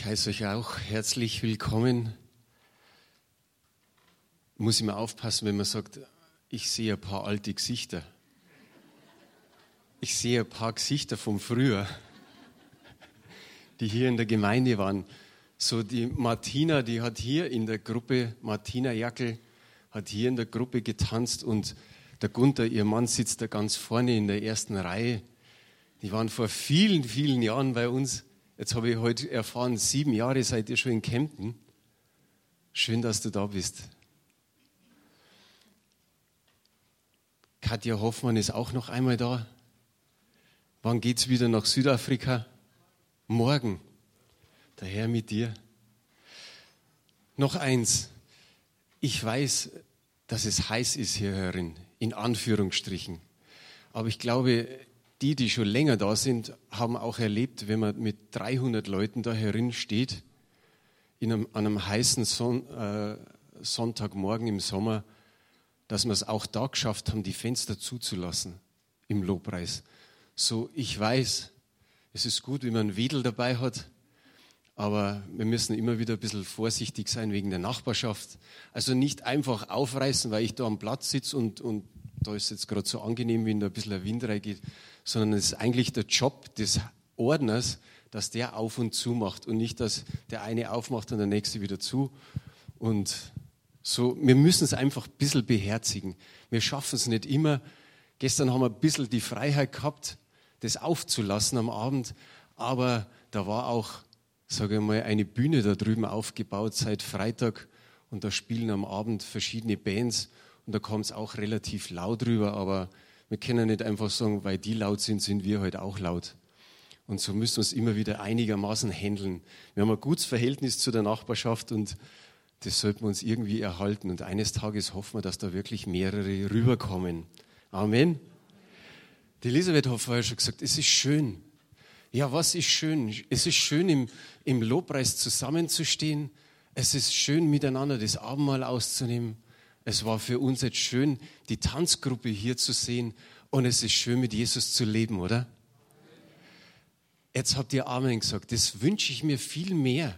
Ich heiße euch auch herzlich willkommen. Muss immer aufpassen, wenn man sagt, ich sehe ein paar alte Gesichter. Ich sehe ein paar Gesichter vom Früher, die hier in der Gemeinde waren. So die Martina, die hat hier in der Gruppe, Martina Jackel, hat hier in der Gruppe getanzt und der Gunther, ihr Mann, sitzt da ganz vorne in der ersten Reihe. Die waren vor vielen, vielen Jahren bei uns Jetzt habe ich heute erfahren, sieben Jahre seid ihr schon in Kempten. Schön, dass du da bist. Katja Hoffmann ist auch noch einmal da. Wann geht es wieder nach Südafrika? Morgen. Der Herr mit dir. Noch eins. Ich weiß, dass es heiß ist hier herin, in Anführungsstrichen. Aber ich glaube, die, die schon länger da sind, haben auch erlebt, wenn man mit 300 Leuten da herin steht, in einem, an einem heißen Son, äh, Sonntagmorgen im Sommer, dass wir es auch da geschafft haben, die Fenster zuzulassen im Lobpreis. So, ich weiß, es ist gut, wenn man einen Wedel dabei hat, aber wir müssen immer wieder ein bisschen vorsichtig sein wegen der Nachbarschaft. Also nicht einfach aufreißen, weil ich da am Platz sitze und, und da ist jetzt gerade so angenehm, wenn da ein bisschen ein Wind reingeht, sondern es ist eigentlich der Job des Ordners, dass der auf und zu macht und nicht, dass der eine aufmacht und der nächste wieder zu. Und so, wir müssen es einfach ein bisschen beherzigen. Wir schaffen es nicht immer. Gestern haben wir ein bisschen die Freiheit gehabt, das aufzulassen am Abend, aber da war auch, sage ich mal, eine Bühne da drüben aufgebaut seit Freitag und da spielen am Abend verschiedene Bands und da kommt es auch relativ laut rüber, aber wir können nicht einfach sagen, weil die laut sind, sind wir heute halt auch laut. Und so müssen wir es immer wieder einigermaßen handeln. Wir haben ein gutes Verhältnis zu der Nachbarschaft und das sollten wir uns irgendwie erhalten. Und eines Tages hoffen wir, dass da wirklich mehrere rüberkommen. Amen. Die Elisabeth hat vorher schon gesagt, es ist schön. Ja, was ist schön? Es ist schön, im, im Lobpreis zusammenzustehen. Es ist schön, miteinander das Abendmahl auszunehmen. Es war für uns jetzt schön, die Tanzgruppe hier zu sehen und es ist schön, mit Jesus zu leben, oder? Jetzt habt ihr Amen gesagt. Das wünsche ich mir viel mehr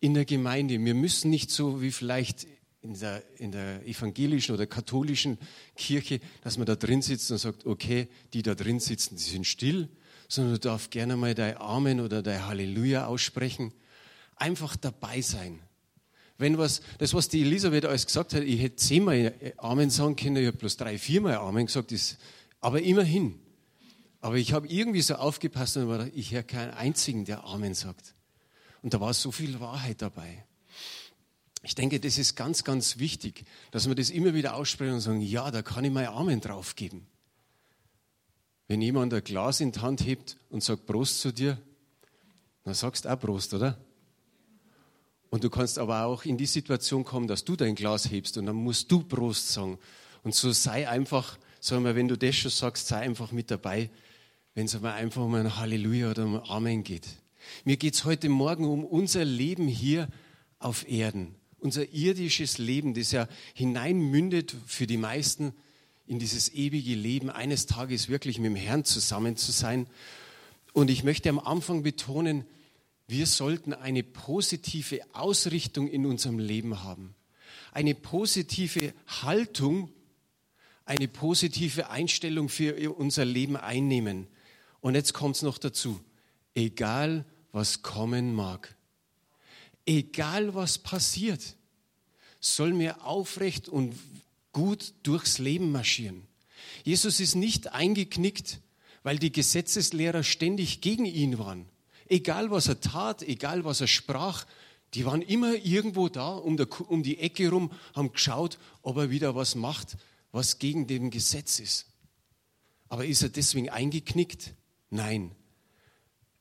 in der Gemeinde. Wir müssen nicht so wie vielleicht in der, in der evangelischen oder katholischen Kirche, dass man da drin sitzt und sagt, okay, die da drin sitzen, die sind still, sondern du darfst gerne mal dein Amen oder dein Halleluja aussprechen. Einfach dabei sein wenn was, das, was die Elisabeth alles gesagt hat, ich hätte zehnmal Amen sagen können, ich habe bloß drei, viermal Amen gesagt, ist, aber immerhin. Aber ich habe irgendwie so aufgepasst und gedacht, ich höre keinen einzigen, der Amen sagt. Und da war so viel Wahrheit dabei. Ich denke, das ist ganz, ganz wichtig, dass wir das immer wieder aussprechen und sagen, ja, da kann ich mein Amen drauf geben. Wenn jemand ein Glas in die Hand hebt und sagt Prost zu dir, dann sagst du auch Prost, oder? Und du kannst aber auch in die Situation kommen, dass du dein Glas hebst und dann musst du Prost sagen. Und so sei einfach, sagen wir, wenn du das schon sagst, sei einfach mit dabei, wenn es aber einfach um ein Halleluja oder um Amen geht. Mir geht es heute Morgen um unser Leben hier auf Erden. Unser irdisches Leben, das ja hineinmündet für die meisten in dieses ewige Leben, eines Tages wirklich mit dem Herrn zusammen zu sein. Und ich möchte am Anfang betonen, wir sollten eine positive Ausrichtung in unserem Leben haben. Eine positive Haltung, eine positive Einstellung für unser Leben einnehmen. Und jetzt kommt es noch dazu. Egal, was kommen mag. Egal, was passiert, soll mir aufrecht und gut durchs Leben marschieren. Jesus ist nicht eingeknickt, weil die Gesetzeslehrer ständig gegen ihn waren egal was er tat, egal was er sprach, die waren immer irgendwo da um, der, um die Ecke rum, haben geschaut, ob er wieder was macht, was gegen dem Gesetz ist. Aber ist er deswegen eingeknickt? Nein.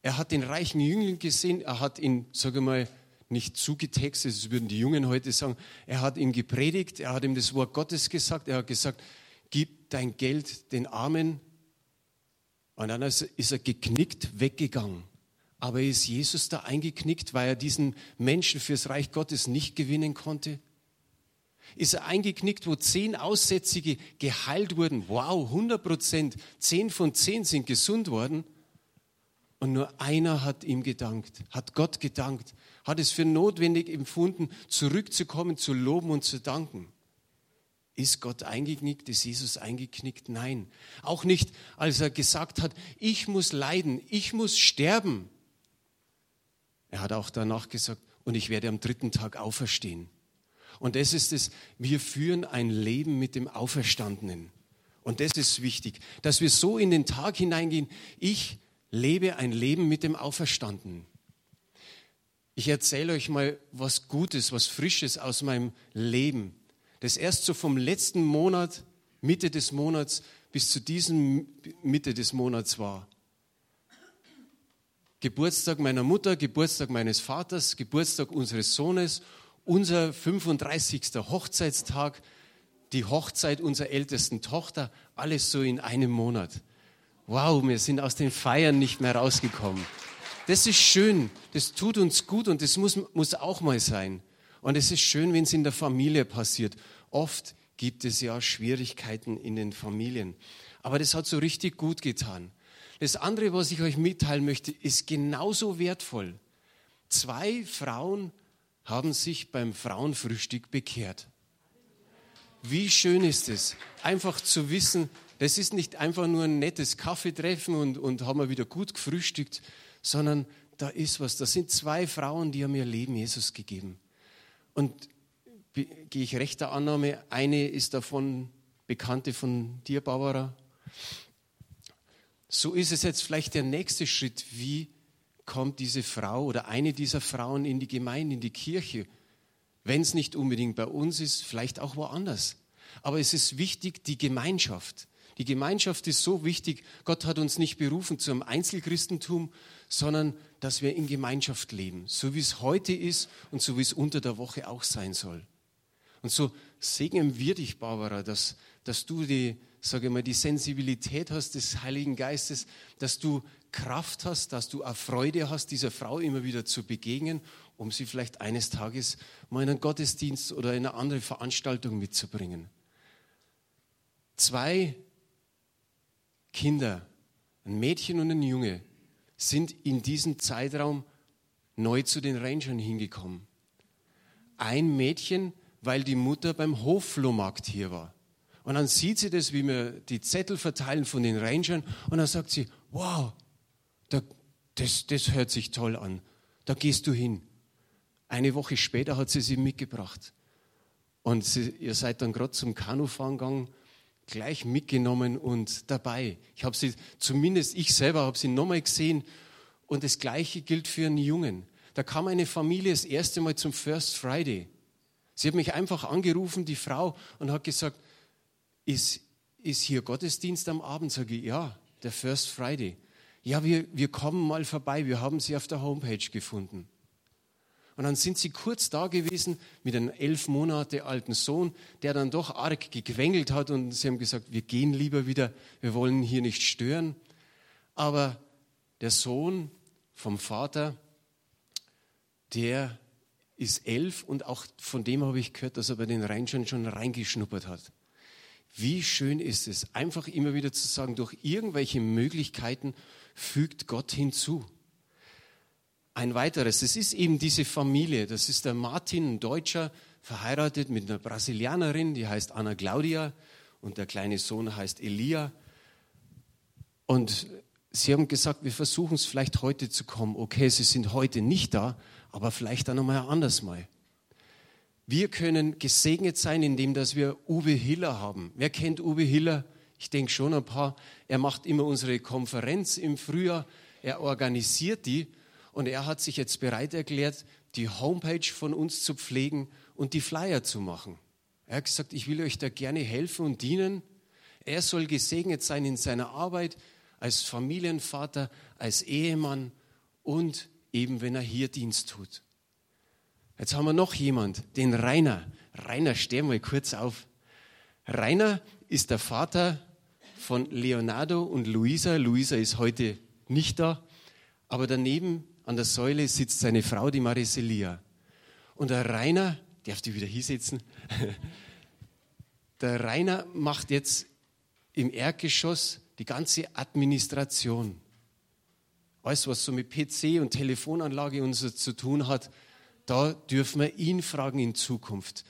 Er hat den reichen Jüngling gesehen, er hat ihn, sage mal, nicht zugetextet, das würden die Jungen heute sagen, er hat ihn gepredigt, er hat ihm das Wort Gottes gesagt, er hat gesagt, gib dein Geld den Armen. Und dann ist er geknickt weggegangen. Aber ist Jesus da eingeknickt, weil er diesen Menschen fürs Reich Gottes nicht gewinnen konnte? Ist er eingeknickt, wo zehn Aussätzige geheilt wurden? Wow, 100 Prozent, zehn von zehn sind gesund worden. Und nur einer hat ihm gedankt, hat Gott gedankt, hat es für notwendig empfunden, zurückzukommen, zu loben und zu danken. Ist Gott eingeknickt? Ist Jesus eingeknickt? Nein. Auch nicht, als er gesagt hat, ich muss leiden, ich muss sterben. Er hat auch danach gesagt, und ich werde am dritten Tag auferstehen. Und das ist es, wir führen ein Leben mit dem Auferstandenen. Und das ist wichtig, dass wir so in den Tag hineingehen, ich lebe ein Leben mit dem Auferstandenen. Ich erzähle euch mal was Gutes, was Frisches aus meinem Leben, das erst so vom letzten Monat, Mitte des Monats bis zu diesem Mitte des Monats war. Geburtstag meiner Mutter, Geburtstag meines Vaters, Geburtstag unseres Sohnes, unser 35. Hochzeitstag, die Hochzeit unserer ältesten Tochter, alles so in einem Monat. Wow, wir sind aus den Feiern nicht mehr rausgekommen. Das ist schön, das tut uns gut und das muss, muss auch mal sein. Und es ist schön, wenn es in der Familie passiert. Oft gibt es ja Schwierigkeiten in den Familien. Aber das hat so richtig gut getan. Das andere, was ich euch mitteilen möchte, ist genauso wertvoll. Zwei Frauen haben sich beim Frauenfrühstück bekehrt. Wie schön ist es, einfach zu wissen, das ist nicht einfach nur ein nettes Kaffeetreffen und, und haben wir wieder gut gefrühstückt, sondern da ist was. Das sind zwei Frauen, die haben ihr Leben Jesus gegeben. Und gehe ich rechter Annahme, eine ist davon Bekannte von dir, Barbara, so ist es jetzt vielleicht der nächste Schritt. Wie kommt diese Frau oder eine dieser Frauen in die Gemeinde, in die Kirche? Wenn es nicht unbedingt bei uns ist, vielleicht auch woanders. Aber es ist wichtig, die Gemeinschaft. Die Gemeinschaft ist so wichtig. Gott hat uns nicht berufen zum Einzelchristentum, sondern dass wir in Gemeinschaft leben, so wie es heute ist und so wie es unter der Woche auch sein soll. Und so segnen wir dich, Barbara, dass, dass du die, sage mal, die Sensibilität hast des Heiligen Geistes, dass du Kraft hast, dass du auch Freude hast, dieser Frau immer wieder zu begegnen, um sie vielleicht eines Tages mal in einen Gottesdienst oder in eine andere Veranstaltung mitzubringen. Zwei Kinder, ein Mädchen und ein Junge, sind in diesem Zeitraum neu zu den Rangern hingekommen. Ein Mädchen, weil die Mutter beim Hofflohmarkt hier war. Und dann sieht sie das, wie wir die Zettel verteilen von den Rangern. Und dann sagt sie, wow, da, das, das hört sich toll an. Da gehst du hin. Eine Woche später hat sie sie mitgebracht. Und sie, ihr seid dann gerade zum Kanufahren gegangen, gleich mitgenommen und dabei. Ich habe sie, zumindest ich selber habe sie nochmal gesehen. Und das Gleiche gilt für einen Jungen. Da kam eine Familie das erste Mal zum First Friday. Sie hat mich einfach angerufen, die Frau, und hat gesagt, ist, ist hier Gottesdienst am Abend? Sage ich, ja, der First Friday. Ja, wir, wir kommen mal vorbei, wir haben sie auf der Homepage gefunden. Und dann sind sie kurz da gewesen mit einem elf Monate alten Sohn, der dann doch arg gequengelt hat und sie haben gesagt, wir gehen lieber wieder, wir wollen hier nicht stören. Aber der Sohn vom Vater, der ist elf und auch von dem habe ich gehört, dass er bei den Rangern schon reingeschnuppert hat. Wie schön ist es, einfach immer wieder zu sagen, durch irgendwelche Möglichkeiten fügt Gott hinzu. Ein weiteres, das ist eben diese Familie. Das ist der Martin, ein Deutscher, verheiratet mit einer Brasilianerin, die heißt Anna Claudia und der kleine Sohn heißt Elia. Und sie haben gesagt, wir versuchen es vielleicht heute zu kommen. Okay, sie sind heute nicht da, aber vielleicht dann nochmal anders mal. Wir können gesegnet sein, indem dass wir Uwe Hiller haben. Wer kennt Uwe Hiller? Ich denke schon ein paar. Er macht immer unsere Konferenz im Frühjahr. Er organisiert die und er hat sich jetzt bereit erklärt, die Homepage von uns zu pflegen und die Flyer zu machen. Er hat gesagt, ich will euch da gerne helfen und dienen. Er soll gesegnet sein in seiner Arbeit als Familienvater, als Ehemann und eben wenn er hier Dienst tut. Jetzt haben wir noch jemand, den Rainer. Rainer, steh mal kurz auf. Rainer ist der Vater von Leonardo und Luisa. Luisa ist heute nicht da, aber daneben an der Säule sitzt seine Frau, die Mariselia. Und der Rainer, darf die wieder hier sitzen? Der Rainer macht jetzt im Erdgeschoss die ganze Administration. alles was so mit PC und Telefonanlage und so zu tun hat, da dürfen wir ihn fragen in Zukunft.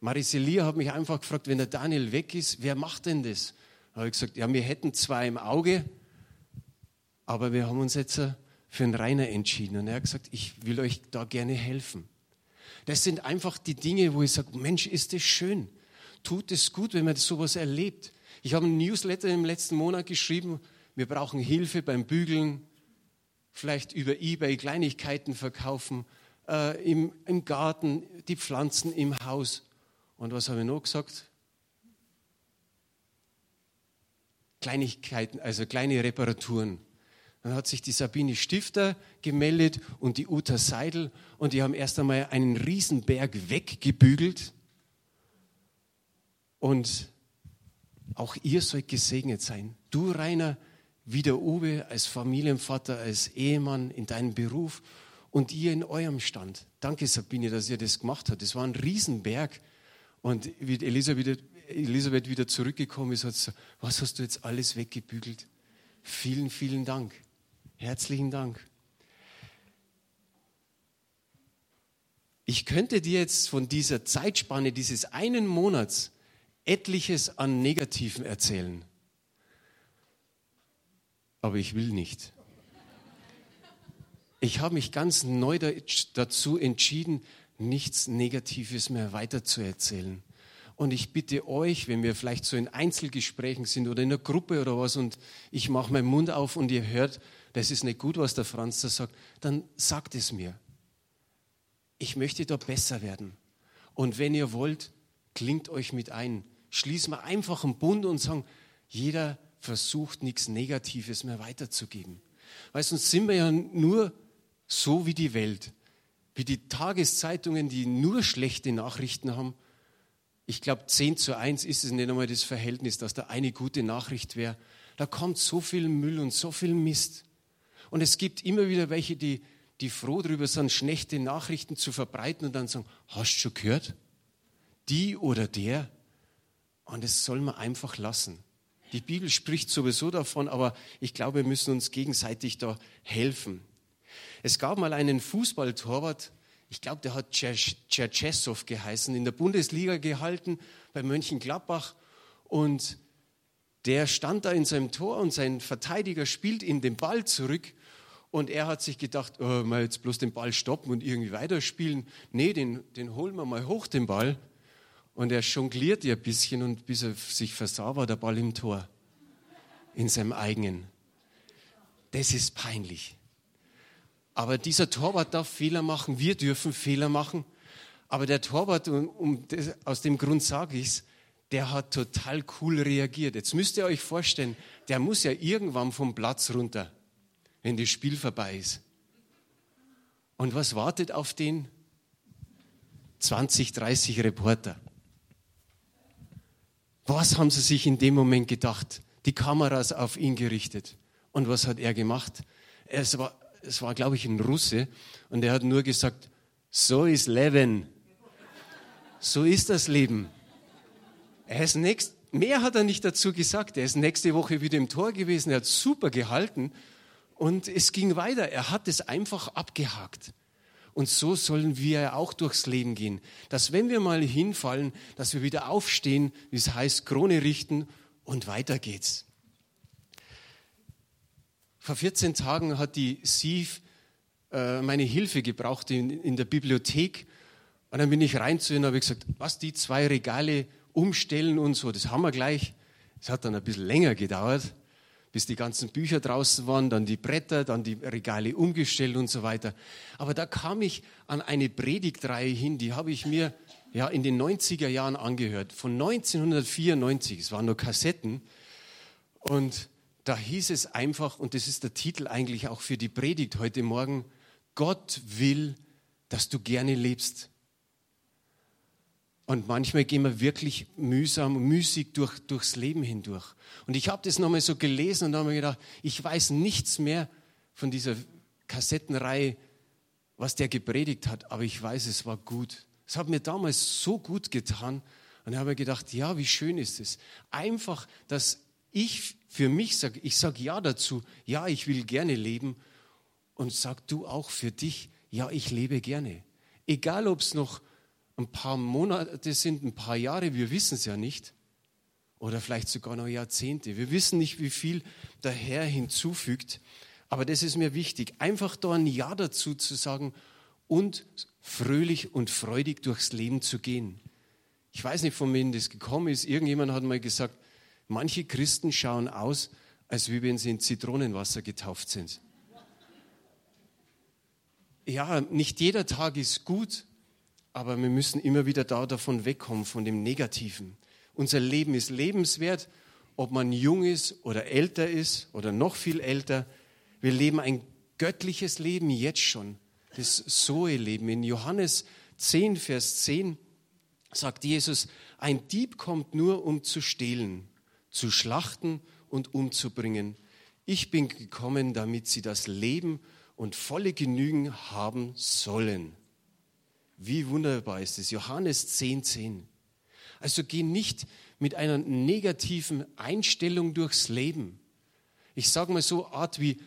Mariselia hat mich einfach gefragt, wenn der Daniel weg ist, wer macht denn das? Da habe ich gesagt, ja, wir hätten zwei im Auge, aber wir haben uns jetzt für einen Rainer entschieden. Und er hat gesagt, ich will euch da gerne helfen. Das sind einfach die Dinge, wo ich sage, Mensch, ist das schön. Tut es gut, wenn man sowas erlebt. Ich habe ein Newsletter im letzten Monat geschrieben, wir brauchen Hilfe beim Bügeln, vielleicht über eBay Kleinigkeiten verkaufen, äh, im, im Garten, die Pflanzen im Haus. Und was habe ich noch gesagt? Kleinigkeiten, also kleine Reparaturen. Dann hat sich die Sabine Stifter gemeldet und die Uta Seidel und die haben erst einmal einen Riesenberg weggebügelt. Und auch ihr sollt gesegnet sein. Du, Rainer, wie der Uwe, als Familienvater, als Ehemann in deinem Beruf und ihr in eurem Stand. Danke, Sabine, dass ihr das gemacht habt. Das war ein Riesenberg. Und wie Elisabeth, Elisabeth wieder zurückgekommen ist, hat sie gesagt, was hast du jetzt alles weggebügelt? Vielen, vielen Dank. Herzlichen Dank. Ich könnte dir jetzt von dieser Zeitspanne dieses einen Monats etliches an Negativen erzählen. Aber ich will nicht. Ich habe mich ganz neu dazu entschieden, nichts Negatives mehr weiterzuerzählen. Und ich bitte euch, wenn wir vielleicht so in Einzelgesprächen sind oder in einer Gruppe oder was und ich mache meinen Mund auf und ihr hört, das ist nicht gut, was der Franz da sagt, dann sagt es mir. Ich möchte da besser werden. Und wenn ihr wollt, klingt euch mit ein. Schließen wir einfach einen Bund und sagen, jeder versucht nichts Negatives mehr weiterzugeben. Weil sonst sind wir ja nur so wie die Welt, wie die Tageszeitungen, die nur schlechte Nachrichten haben. Ich glaube, 10 zu 1 ist es nicht einmal das Verhältnis, dass da eine gute Nachricht wäre. Da kommt so viel Müll und so viel Mist. Und es gibt immer wieder welche, die, die froh darüber sind, schlechte Nachrichten zu verbreiten und dann sagen, hast du schon gehört? Die oder der? Und das soll man einfach lassen. Die Bibel spricht sowieso davon, aber ich glaube, wir müssen uns gegenseitig da helfen. Es gab mal einen Fußballtorwart, ich glaube, der hat Tscherchessow geheißen, in der Bundesliga gehalten bei Mönchengladbach und der stand da in seinem Tor und sein Verteidiger spielt ihm den Ball zurück und er hat sich gedacht, oh, mal jetzt bloß den Ball stoppen und irgendwie weiterspielen. Nee, den, den holen wir mal hoch, den Ball. Und er jongliert ja ein bisschen und bis er sich versah, war der Ball im Tor. In seinem eigenen. Das ist peinlich. Aber dieser Torwart darf Fehler machen, wir dürfen Fehler machen. Aber der Torwart, um das, aus dem Grund sage ich es, der hat total cool reagiert. Jetzt müsst ihr euch vorstellen, der muss ja irgendwann vom Platz runter wenn das Spiel vorbei ist. Und was wartet auf den? 20, 30 Reporter. Was haben sie sich in dem Moment gedacht? Die Kameras auf ihn gerichtet. Und was hat er gemacht? Es war, es war glaube ich, ein Russe. Und er hat nur gesagt, so ist Leben. So ist das Leben. Er ist nächst, mehr hat er nicht dazu gesagt. Er ist nächste Woche wieder im Tor gewesen. Er hat super gehalten. Und es ging weiter. Er hat es einfach abgehakt. Und so sollen wir auch durchs Leben gehen. Dass wenn wir mal hinfallen, dass wir wieder aufstehen, wie es heißt, Krone richten und weiter geht's. Vor 14 Tagen hat die Sieve äh, meine Hilfe gebraucht in, in der Bibliothek. Und dann bin ich rein zu ihnen und habe gesagt, was die zwei Regale umstellen und so, das haben wir gleich. Es hat dann ein bisschen länger gedauert bis die ganzen Bücher draußen waren, dann die Bretter, dann die Regale umgestellt und so weiter. Aber da kam ich an eine Predigtreihe hin, die habe ich mir ja in den 90er Jahren angehört, von 1994, es waren nur Kassetten und da hieß es einfach, und das ist der Titel eigentlich auch für die Predigt heute Morgen, Gott will, dass du gerne lebst. Und manchmal gehen wir wirklich mühsam, müßig durch, durchs Leben hindurch. Und ich habe das nochmal so gelesen und habe mir gedacht, ich weiß nichts mehr von dieser Kassettenreihe, was der gepredigt hat, aber ich weiß, es war gut. Es hat mir damals so gut getan. Und habe mir gedacht, ja, wie schön ist es. Einfach, dass ich für mich sage, ich sage ja dazu, ja, ich will gerne leben und sag du auch für dich, ja, ich lebe gerne. Egal, ob es noch ein paar Monate sind, ein paar Jahre, wir wissen es ja nicht. Oder vielleicht sogar noch Jahrzehnte. Wir wissen nicht, wie viel der Herr hinzufügt. Aber das ist mir wichtig, einfach da ein Ja dazu zu sagen und fröhlich und freudig durchs Leben zu gehen. Ich weiß nicht, von wem das gekommen ist. Irgendjemand hat mal gesagt, manche Christen schauen aus, als wie wenn sie in Zitronenwasser getauft sind. Ja, nicht jeder Tag ist gut, aber wir müssen immer wieder da davon wegkommen, von dem Negativen. Unser Leben ist lebenswert, ob man jung ist oder älter ist oder noch viel älter. Wir leben ein göttliches Leben jetzt schon, das Zoe-Leben. In Johannes 10, Vers 10 sagt Jesus, ein Dieb kommt nur, um zu stehlen, zu schlachten und umzubringen. Ich bin gekommen, damit sie das Leben und volle Genügen haben sollen. Wie wunderbar ist es. Johannes 10, 10. Also geh nicht mit einer negativen Einstellung durchs Leben. Ich sage mal so Art wie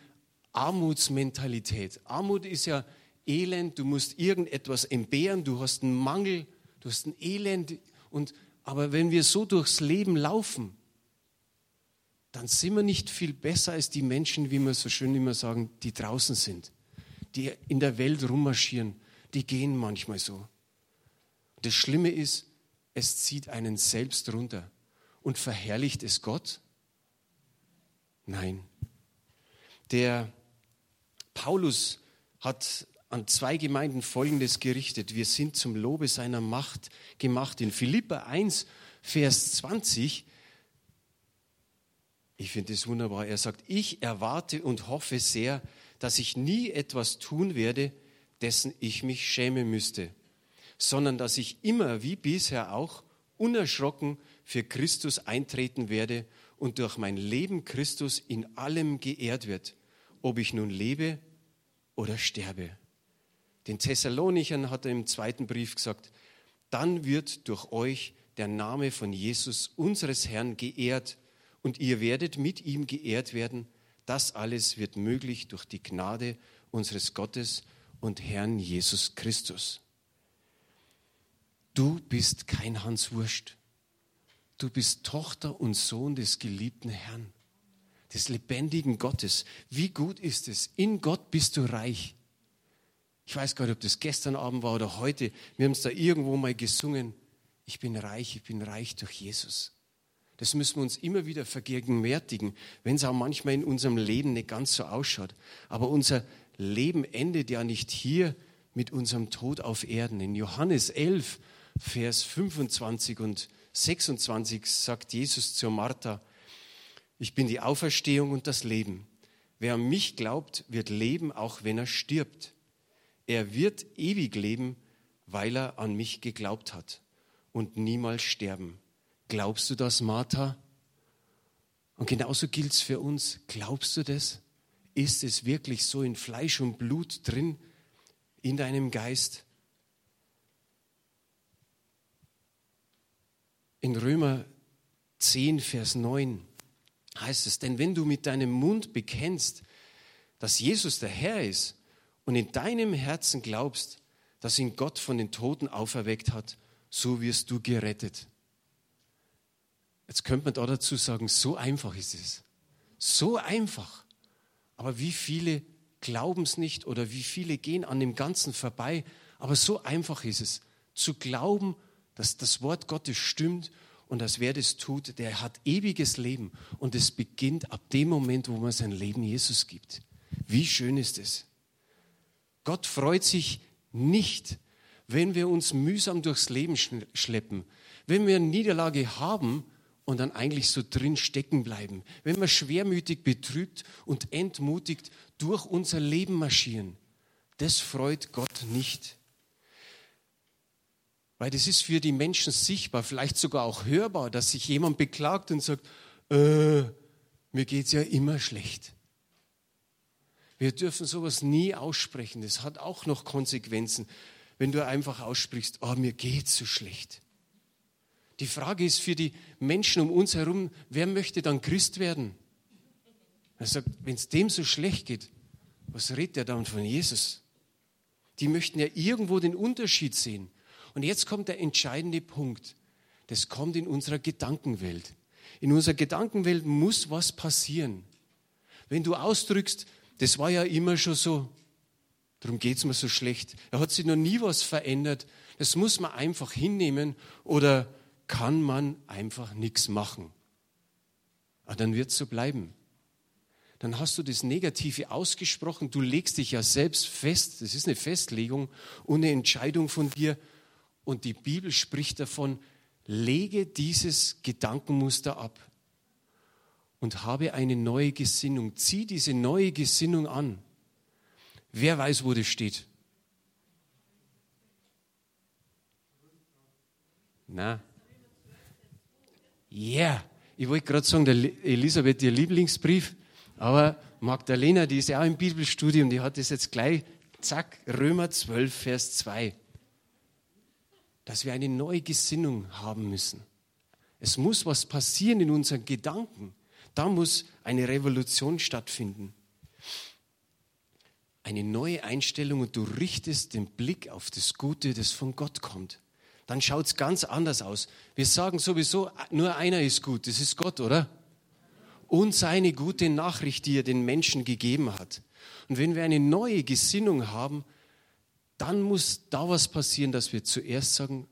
Armutsmentalität. Armut ist ja Elend, du musst irgendetwas entbehren, du hast einen Mangel, du hast ein Elend. Und, aber wenn wir so durchs Leben laufen, dann sind wir nicht viel besser als die Menschen, wie wir so schön immer sagen, die draußen sind, die in der Welt rummarschieren, die gehen manchmal so. Das Schlimme ist, es zieht einen selbst runter. Und verherrlicht es Gott? Nein. Der Paulus hat an zwei Gemeinden Folgendes gerichtet. Wir sind zum Lobe seiner Macht gemacht. In Philippa 1, Vers 20, ich finde es wunderbar, er sagt, ich erwarte und hoffe sehr, dass ich nie etwas tun werde, dessen ich mich schämen müsste, sondern dass ich immer wie bisher auch unerschrocken für Christus eintreten werde und durch mein Leben Christus in allem geehrt wird, ob ich nun lebe oder sterbe. Den Thessalonichern hat er im zweiten Brief gesagt, dann wird durch euch der Name von Jesus, unseres Herrn, geehrt und ihr werdet mit ihm geehrt werden. Das alles wird möglich durch die Gnade unseres Gottes und Herrn Jesus Christus. Du bist kein Hans Wurst. Du bist Tochter und Sohn des geliebten Herrn, des lebendigen Gottes. Wie gut ist es? In Gott bist du reich. Ich weiß gar nicht, ob das gestern Abend war oder heute. Wir haben es da irgendwo mal gesungen. Ich bin reich, ich bin reich durch Jesus. Das müssen wir uns immer wieder vergegenwärtigen, wenn es auch manchmal in unserem Leben nicht ganz so ausschaut. Aber unser Leben endet ja nicht hier mit unserem Tod auf Erden. In Johannes 11, Vers 25 und 26 sagt Jesus zur Martha, ich bin die Auferstehung und das Leben. Wer an mich glaubt, wird leben, auch wenn er stirbt. Er wird ewig leben, weil er an mich geglaubt hat und niemals sterben. Glaubst du das, Martha? Und genauso gilt es für uns. Glaubst du das? Ist es wirklich so in Fleisch und Blut drin, in deinem Geist? In Römer 10, Vers 9 heißt es, denn wenn du mit deinem Mund bekennst, dass Jesus der Herr ist und in deinem Herzen glaubst, dass ihn Gott von den Toten auferweckt hat, so wirst du gerettet. Jetzt könnte man da dazu sagen, so einfach ist es. So einfach. Aber wie viele glauben es nicht oder wie viele gehen an dem Ganzen vorbei. Aber so einfach ist es, zu glauben, dass das Wort Gottes stimmt und dass wer das tut, der hat ewiges Leben. Und es beginnt ab dem Moment, wo man sein Leben Jesus gibt. Wie schön ist es. Gott freut sich nicht, wenn wir uns mühsam durchs Leben schleppen. Wenn wir eine Niederlage haben, und dann eigentlich so drin stecken bleiben. Wenn wir schwermütig, betrübt und entmutigt durch unser Leben marschieren, das freut Gott nicht. Weil das ist für die Menschen sichtbar, vielleicht sogar auch hörbar, dass sich jemand beklagt und sagt, äh, mir geht es ja immer schlecht. Wir dürfen sowas nie aussprechen. Das hat auch noch Konsequenzen, wenn du einfach aussprichst, oh, mir geht es so schlecht. Die Frage ist für die Menschen um uns herum, wer möchte dann Christ werden? Er sagt, wenn es dem so schlecht geht, Was redet der dann von Jesus? Die möchten ja irgendwo den Unterschied sehen. Und jetzt kommt der entscheidende Punkt. Das kommt in unserer Gedankenwelt. In unserer Gedankenwelt muss was passieren. Wenn du ausdrückst, das war ja immer schon so, darum geht es mir so schlecht, da hat sich noch nie was verändert, das muss man einfach hinnehmen oder kann man einfach nichts machen. Aber ah, dann wird es so bleiben. Dann hast du das Negative ausgesprochen, du legst dich ja selbst fest, das ist eine Festlegung und eine Entscheidung von dir. Und die Bibel spricht davon, lege dieses Gedankenmuster ab und habe eine neue Gesinnung. Zieh diese neue Gesinnung an. Wer weiß, wo das steht? Na? Yeah. ich wollte gerade sagen, der Elisabeth, ihr Lieblingsbrief, aber Magdalena, die ist ja auch im Bibelstudium, die hat das jetzt gleich, zack, Römer 12, Vers 2 dass wir eine neue Gesinnung haben müssen. Es muss was passieren in unseren Gedanken. Da muss eine Revolution stattfinden. Eine neue Einstellung und du richtest den Blick auf das Gute, das von Gott kommt. Dann schaut es ganz anders aus. Wir sagen sowieso, nur einer ist gut, das ist Gott, oder? Und seine gute Nachricht, die er den Menschen gegeben hat. Und wenn wir eine neue Gesinnung haben, dann muss da was passieren, dass wir zuerst sagen,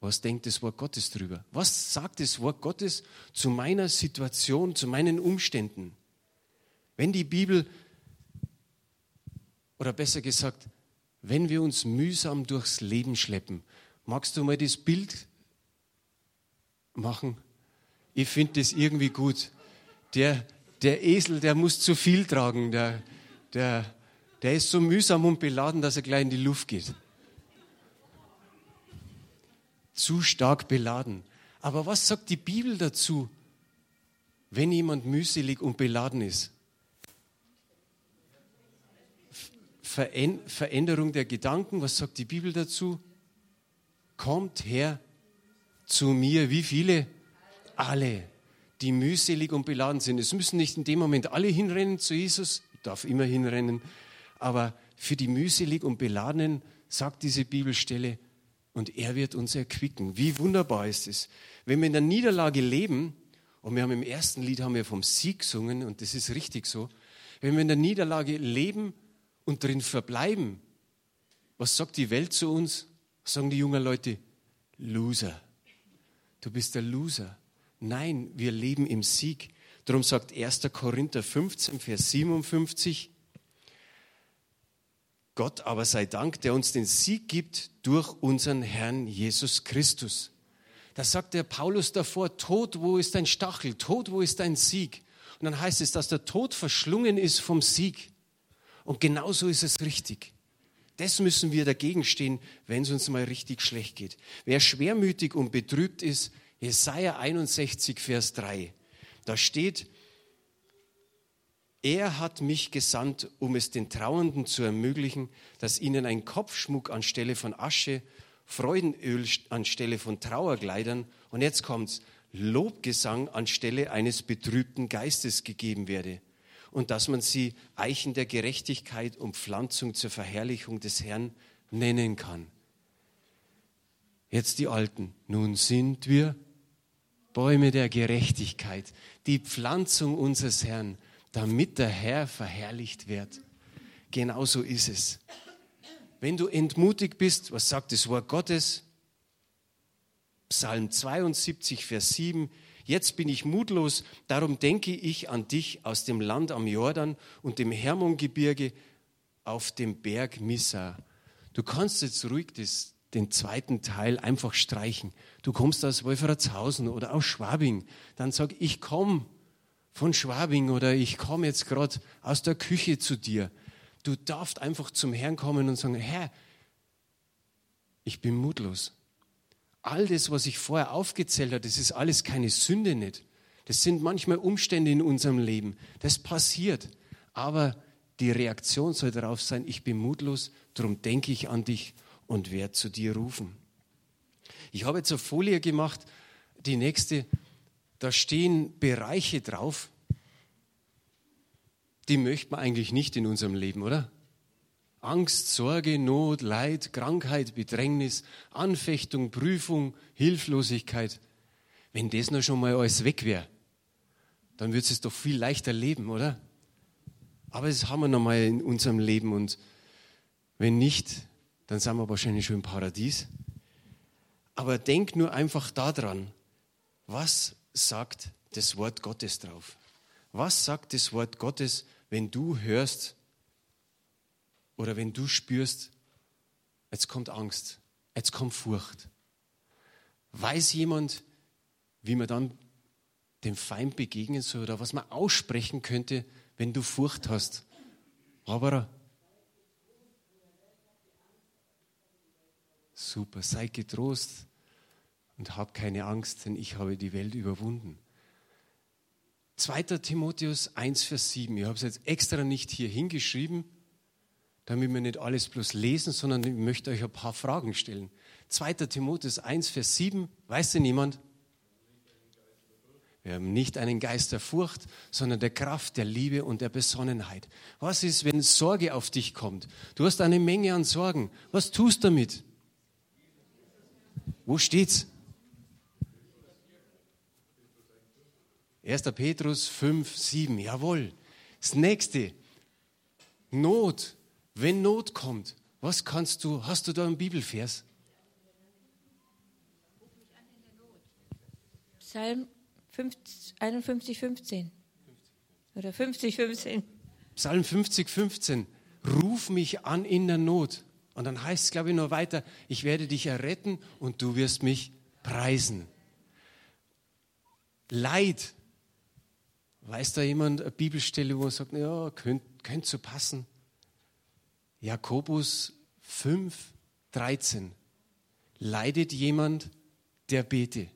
was denkt das Wort Gottes drüber? Was sagt das Wort Gottes zu meiner Situation, zu meinen Umständen? Wenn die Bibel, oder besser gesagt, wenn wir uns mühsam durchs Leben schleppen, magst du mal das Bild machen? Ich finde das irgendwie gut. Der, der Esel, der muss zu viel tragen. Der, der, der ist so mühsam und beladen, dass er gleich in die Luft geht. Zu stark beladen. Aber was sagt die Bibel dazu, wenn jemand mühselig und beladen ist? Veränderung der Gedanken, was sagt die Bibel dazu? Kommt her zu mir. Wie viele? Alle, die mühselig und beladen sind. Es müssen nicht in dem Moment alle hinrennen zu Jesus, ich darf immer hinrennen, aber für die mühselig und beladenen sagt diese Bibelstelle, und er wird uns erquicken. Wie wunderbar ist es. Wenn wir in der Niederlage leben, und wir haben im ersten Lied haben wir vom Sieg gesungen, und das ist richtig so, wenn wir in der Niederlage leben und drin verbleiben, was sagt die Welt zu uns? Sagen die jungen Leute? Loser. Du bist der Loser. Nein, wir leben im Sieg. Darum sagt 1. Korinther 15, Vers 57, Gott aber sei Dank, der uns den Sieg gibt durch unseren Herrn Jesus Christus. Da sagt der Paulus davor, Tod, wo ist dein Stachel? Tod, wo ist dein Sieg? Und dann heißt es, dass der Tod verschlungen ist vom Sieg. Und genauso ist es richtig. Das müssen wir dagegen stehen, wenn es uns mal richtig schlecht geht. Wer schwermütig und betrübt ist, Jesaja 61, Vers 3. Da steht, er hat mich gesandt, um es den Trauernden zu ermöglichen, dass ihnen ein Kopfschmuck anstelle von Asche, Freudenöl anstelle von Trauerkleidern und jetzt kommt's, Lobgesang anstelle eines betrübten Geistes gegeben werde und dass man sie Eichen der Gerechtigkeit und Pflanzung zur Verherrlichung des Herrn nennen kann. Jetzt die Alten. Nun sind wir Bäume der Gerechtigkeit, die Pflanzung unseres Herrn damit der Herr verherrlicht wird. Genauso ist es. Wenn du entmutigt bist, was sagt das Wort Gottes? Psalm 72, Vers 7. Jetzt bin ich mutlos, darum denke ich an dich aus dem Land am Jordan und dem Hermongebirge auf dem Berg Missa. Du kannst jetzt ruhig das, den zweiten Teil einfach streichen. Du kommst aus Wolfratshausen oder aus Schwabing. Dann sag, ich komme von Schwabing oder ich komme jetzt gerade aus der Küche zu dir. Du darfst einfach zum Herrn kommen und sagen, Herr, ich bin mutlos. All das, was ich vorher aufgezählt habe, das ist alles keine Sünde nicht. Das sind manchmal Umstände in unserem Leben. Das passiert. Aber die Reaktion soll darauf sein, ich bin mutlos, darum denke ich an dich und werde zu dir rufen. Ich habe jetzt eine Folie gemacht, die nächste, da stehen Bereiche drauf. die möchte man eigentlich nicht in unserem Leben, oder? Angst, Sorge, Not, Leid, Krankheit, Bedrängnis, Anfechtung, Prüfung, Hilflosigkeit. Wenn das noch schon mal alles weg wäre, dann würde es doch viel leichter leben, oder? Aber das haben wir noch mal in unserem Leben und wenn nicht, dann sind wir wahrscheinlich schon im Paradies. Aber denk nur einfach daran, was sagt das Wort Gottes drauf? Was sagt das Wort Gottes, wenn du hörst oder wenn du spürst, jetzt kommt Angst, jetzt kommt Furcht? Weiß jemand, wie man dann dem Feind begegnen soll oder was man aussprechen könnte, wenn du Furcht hast? Barbara? Super, sei getrost und hab keine Angst, denn ich habe die Welt überwunden. 2. Timotheus 1, Vers 7. Ich habe es jetzt extra nicht hier hingeschrieben, damit wir nicht alles bloß lesen, sondern ich möchte euch ein paar Fragen stellen. 2. Timotheus 1, Vers 7. Weiß denn jemand? Wir haben nicht einen Geist der Furcht, sondern der Kraft, der Liebe und der Besonnenheit. Was ist, wenn Sorge auf dich kommt? Du hast eine Menge an Sorgen. Was tust du damit? Wo steht's? 1. Petrus 5, 7. Jawohl. Das nächste. Not. Wenn Not kommt, was kannst du, hast du da einen Bibelvers? Psalm 51, 15. Oder 50, 15. Psalm 50, 15. Ruf mich an in der Not. Und dann heißt es, glaube ich, noch weiter, ich werde dich erretten und du wirst mich preisen. Leid Weiß da jemand eine Bibelstelle, wo er sagt, ja, könnte könnt so passen? Jakobus 5, 13. Leidet jemand, der bete.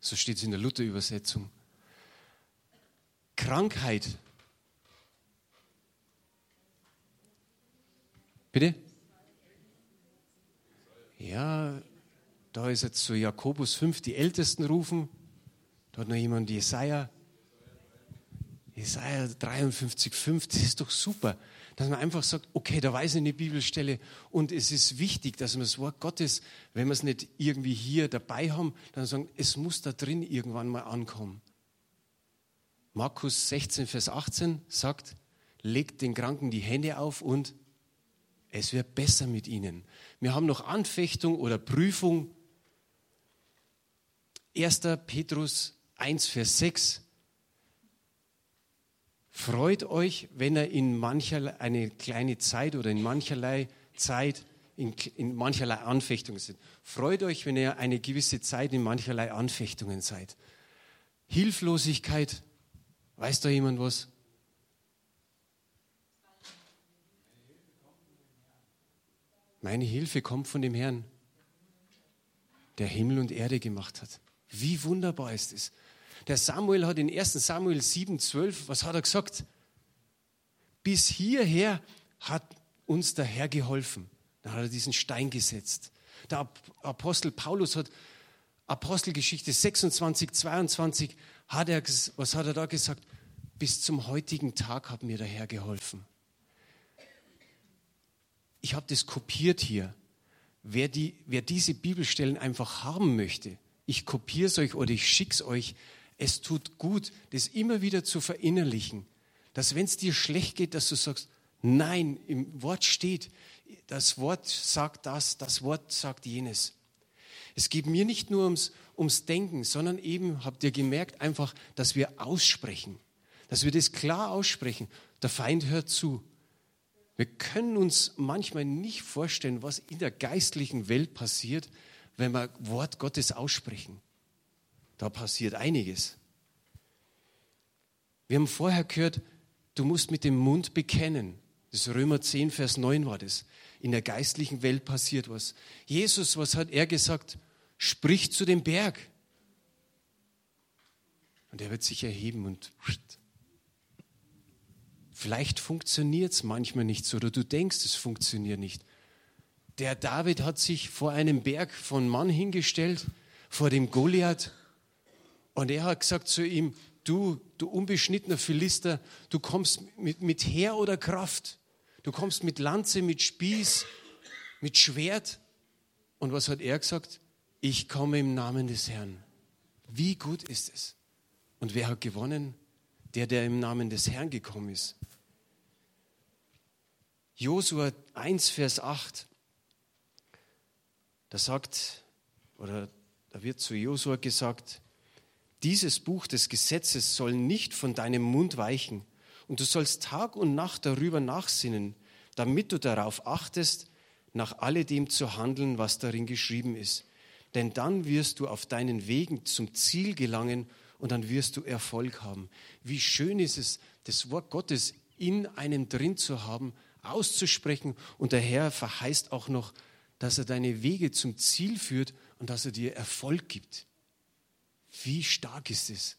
So steht es in der Luther-Übersetzung. Krankheit. Bitte? Ja, da ist jetzt so Jakobus 5, die Ältesten rufen. Da hat noch jemand Jesaja Jesaja 53, 5, das ist doch super, dass man einfach sagt, okay, da weiß ich eine Bibelstelle und es ist wichtig, dass man das Wort Gottes, wenn wir es nicht irgendwie hier dabei haben, dann sagen, es muss da drin irgendwann mal ankommen. Markus 16, Vers 18 sagt, legt den Kranken die Hände auf und es wird besser mit ihnen. Wir haben noch Anfechtung oder Prüfung. 1. Petrus 1, Vers 6 Freut euch, wenn er in mancherlei, eine kleine Zeit oder in mancherlei Zeit, in, in mancherlei Anfechtungen sind. Freut euch, wenn ihr eine gewisse Zeit in mancherlei Anfechtungen seid. Hilflosigkeit, weiß da jemand was? Meine Hilfe kommt von dem Herrn, der Himmel und Erde gemacht hat. Wie wunderbar ist es. Der Samuel hat in 1 Samuel 7, 12, was hat er gesagt? Bis hierher hat uns der Herr geholfen. Dann hat er diesen Stein gesetzt. Der Apostel Paulus hat Apostelgeschichte 26, 22, hat er, was hat er da gesagt? Bis zum heutigen Tag hat mir der Herr geholfen. Ich habe das kopiert hier. Wer, die, wer diese Bibelstellen einfach haben möchte, ich kopiere es euch oder ich schicke es euch, es tut gut, das immer wieder zu verinnerlichen, dass wenn es dir schlecht geht, dass du sagst, nein, im Wort steht, das Wort sagt das, das Wort sagt jenes. Es geht mir nicht nur ums, ums Denken, sondern eben, habt ihr gemerkt, einfach, dass wir aussprechen, dass wir das klar aussprechen. Der Feind hört zu. Wir können uns manchmal nicht vorstellen, was in der geistlichen Welt passiert, wenn wir Wort Gottes aussprechen. Da passiert einiges. Wir haben vorher gehört, du musst mit dem Mund bekennen. Das Römer 10, Vers 9 war das. In der geistlichen Welt passiert was. Jesus, was hat er gesagt? Sprich zu dem Berg. Und er wird sich erheben und vielleicht funktioniert es manchmal nicht so oder du denkst, es funktioniert nicht. Der David hat sich vor einem Berg von Mann hingestellt, vor dem Goliath und er hat gesagt zu ihm, du, du unbeschnittener Philister, du kommst mit, mit Heer oder Kraft. Du kommst mit Lanze, mit Spieß, mit Schwert. Und was hat er gesagt? Ich komme im Namen des Herrn. Wie gut ist es? Und wer hat gewonnen? Der, der im Namen des Herrn gekommen ist. Josua 1, Vers 8. Da sagt, oder da wird zu Josua gesagt, dieses Buch des Gesetzes soll nicht von deinem Mund weichen, und du sollst Tag und Nacht darüber nachsinnen, damit du darauf achtest, nach alledem zu handeln, was darin geschrieben ist. Denn dann wirst du auf deinen Wegen zum Ziel gelangen und dann wirst du Erfolg haben. Wie schön ist es, das Wort Gottes in einem drin zu haben, auszusprechen. Und der Herr verheißt auch noch, dass er deine Wege zum Ziel führt und dass er dir Erfolg gibt. Wie stark ist es?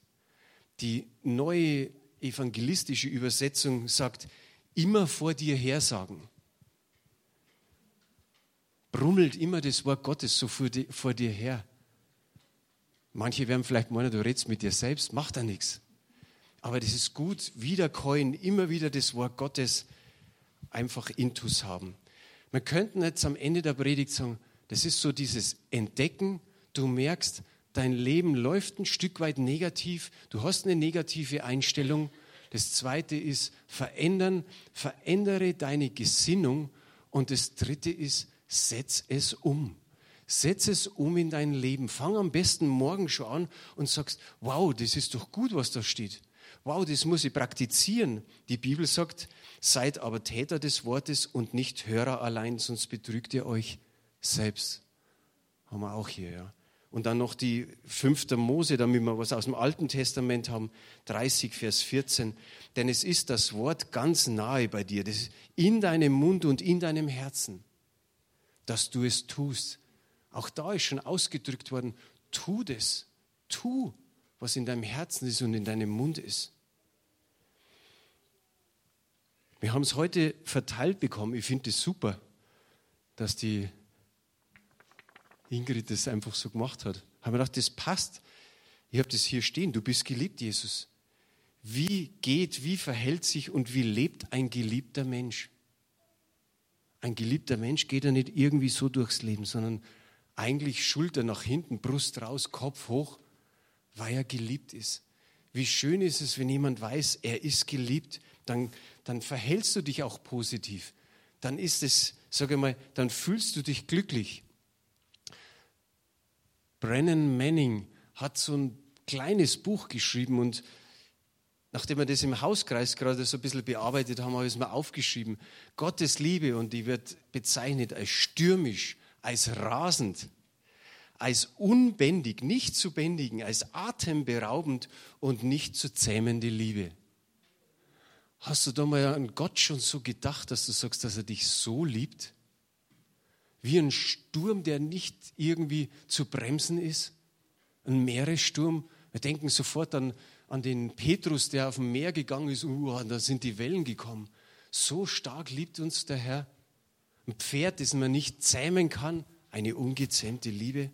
Die neue evangelistische Übersetzung sagt, immer vor dir hersagen. Brummelt immer das Wort Gottes so vor, dir her. Manche werden vielleicht meinen, du redest mit dir selbst, macht da nichts. Aber das ist gut, wiederkäuen, immer wieder das Wort Gottes einfach intus haben. Wir könnten jetzt am Ende der Predigt sagen, das ist so dieses Entdecken, du merkst, dein Leben läuft ein Stück weit negativ, du hast eine negative Einstellung. Das zweite ist verändern, verändere deine Gesinnung. Und das dritte ist, setz es um. Setz es um in dein Leben. Fang am besten morgen schon an und sagst, wow, das ist doch gut, was da steht. Wow, das muss ich praktizieren. Die Bibel sagt, seid aber Täter des Wortes und nicht Hörer allein, sonst betrügt ihr euch selbst. Haben wir auch hier, ja. Und dann noch die fünfte Mose, damit wir was aus dem Alten Testament haben, 30, Vers 14. Denn es ist das Wort ganz nahe bei dir, das ist in deinem Mund und in deinem Herzen, dass du es tust. Auch da ist schon ausgedrückt worden, tu das, tu, was in deinem Herzen ist und in deinem Mund ist. Wir haben es heute verteilt bekommen. Ich finde es super, dass die Ingrid das einfach so gemacht hat. Haben wir gedacht, das passt. Ich habe das hier stehen. Du bist geliebt, Jesus. Wie geht, wie verhält sich und wie lebt ein geliebter Mensch? Ein geliebter Mensch geht ja nicht irgendwie so durchs Leben, sondern eigentlich Schulter nach hinten, Brust raus, Kopf hoch, weil er geliebt ist. Wie schön ist es, wenn jemand weiß, er ist geliebt, dann, dann verhältst du dich auch positiv. Dann ist es, sage mal, dann fühlst du dich glücklich. Brennan Manning hat so ein kleines Buch geschrieben und nachdem wir das im Hauskreis gerade so ein bisschen bearbeitet haben, habe ich es mal aufgeschrieben. Gottes Liebe und die wird bezeichnet als stürmisch, als rasend, als unbändig, nicht zu bändigen, als atemberaubend und nicht zu zähmende Liebe. Hast du da mal an Gott schon so gedacht, dass du sagst, dass er dich so liebt? Wie ein Sturm, der nicht irgendwie zu bremsen ist. Ein Meeressturm. Wir denken sofort an, an den Petrus, der auf dem Meer gegangen ist. Uh, da sind die Wellen gekommen. So stark liebt uns der Herr. Ein Pferd, das man nicht zähmen kann. Eine ungezähmte Liebe.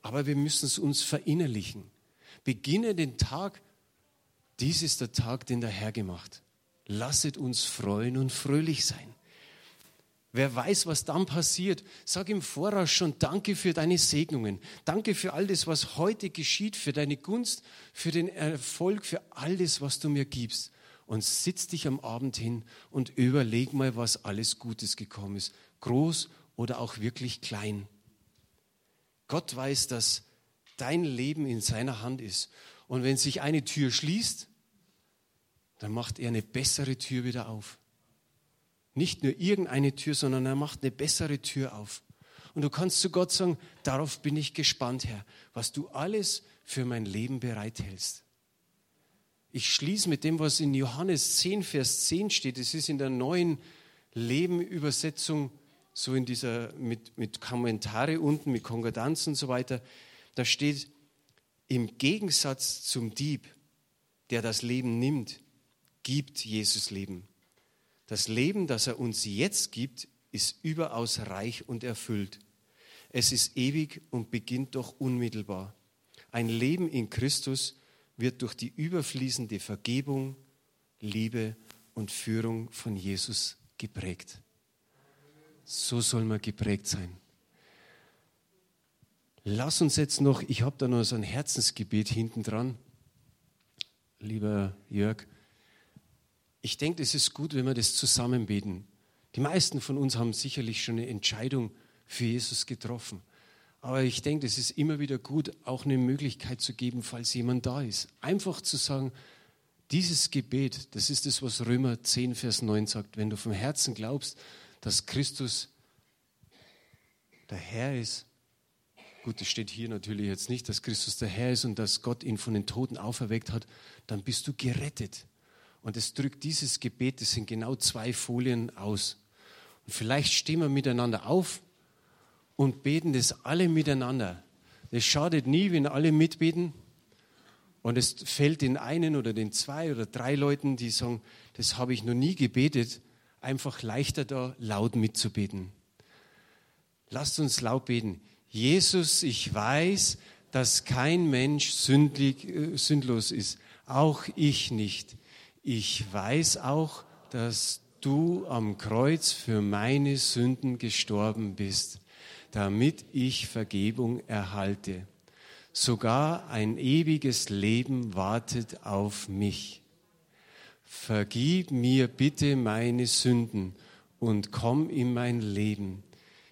Aber wir müssen es uns verinnerlichen. Beginne den Tag. Dies ist der Tag, den der Herr gemacht. Lasset uns freuen und fröhlich sein. Wer weiß, was dann passiert. Sag im Voraus schon Danke für deine Segnungen. Danke für all das, was heute geschieht, für deine Gunst, für den Erfolg, für all das, was du mir gibst. Und sitz dich am Abend hin und überleg mal, was alles Gutes gekommen ist. Groß oder auch wirklich klein. Gott weiß, dass dein Leben in seiner Hand ist. Und wenn sich eine Tür schließt, dann macht er eine bessere Tür wieder auf. Nicht nur irgendeine Tür, sondern er macht eine bessere Tür auf. Und du kannst zu Gott sagen, darauf bin ich gespannt, Herr, was du alles für mein Leben bereithältst. Ich schließe mit dem, was in Johannes 10, Vers 10 steht. Es ist in der neuen Leben-Übersetzung, so in dieser, mit, mit Kommentare unten, mit Konkordanz und so weiter. Da steht, im Gegensatz zum Dieb, der das Leben nimmt, gibt Jesus Leben. Das Leben, das er uns jetzt gibt, ist überaus reich und erfüllt. Es ist ewig und beginnt doch unmittelbar. Ein Leben in Christus wird durch die überfließende Vergebung, Liebe und Führung von Jesus geprägt. So soll man geprägt sein. Lass uns jetzt noch, ich habe da noch so ein Herzensgebet hinten dran, lieber Jörg. Ich denke, es ist gut, wenn wir das zusammen beten. Die meisten von uns haben sicherlich schon eine Entscheidung für Jesus getroffen. Aber ich denke, es ist immer wieder gut, auch eine Möglichkeit zu geben, falls jemand da ist. Einfach zu sagen, dieses Gebet, das ist das, was Römer 10, Vers 9 sagt. Wenn du vom Herzen glaubst, dass Christus der Herr ist, gut, das steht hier natürlich jetzt nicht, dass Christus der Herr ist und dass Gott ihn von den Toten auferweckt hat, dann bist du gerettet. Und es drückt dieses Gebet, das sind genau zwei Folien aus. Und vielleicht stehen wir miteinander auf und beten das alle miteinander. Es schadet nie, wenn alle mitbeten. Und es fällt den einen oder den zwei oder drei Leuten, die sagen, das habe ich noch nie gebetet, einfach leichter da laut mitzubeten. Lasst uns laut beten. Jesus, ich weiß, dass kein Mensch sündlich, äh, sündlos ist, auch ich nicht. Ich weiß auch, dass du am Kreuz für meine Sünden gestorben bist damit ich Vergebung erhalte. Sogar ein ewiges Leben wartet auf mich. Vergib mir bitte meine Sünden und komm in mein Leben.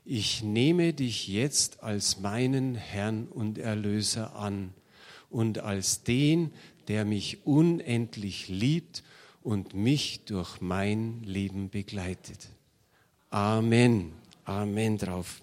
Ich nehme dich jetzt als meinen Herrn und Erlöser an und als den, der mich unendlich liebt und mich durch mein Leben begleitet. Amen. Amen drauf.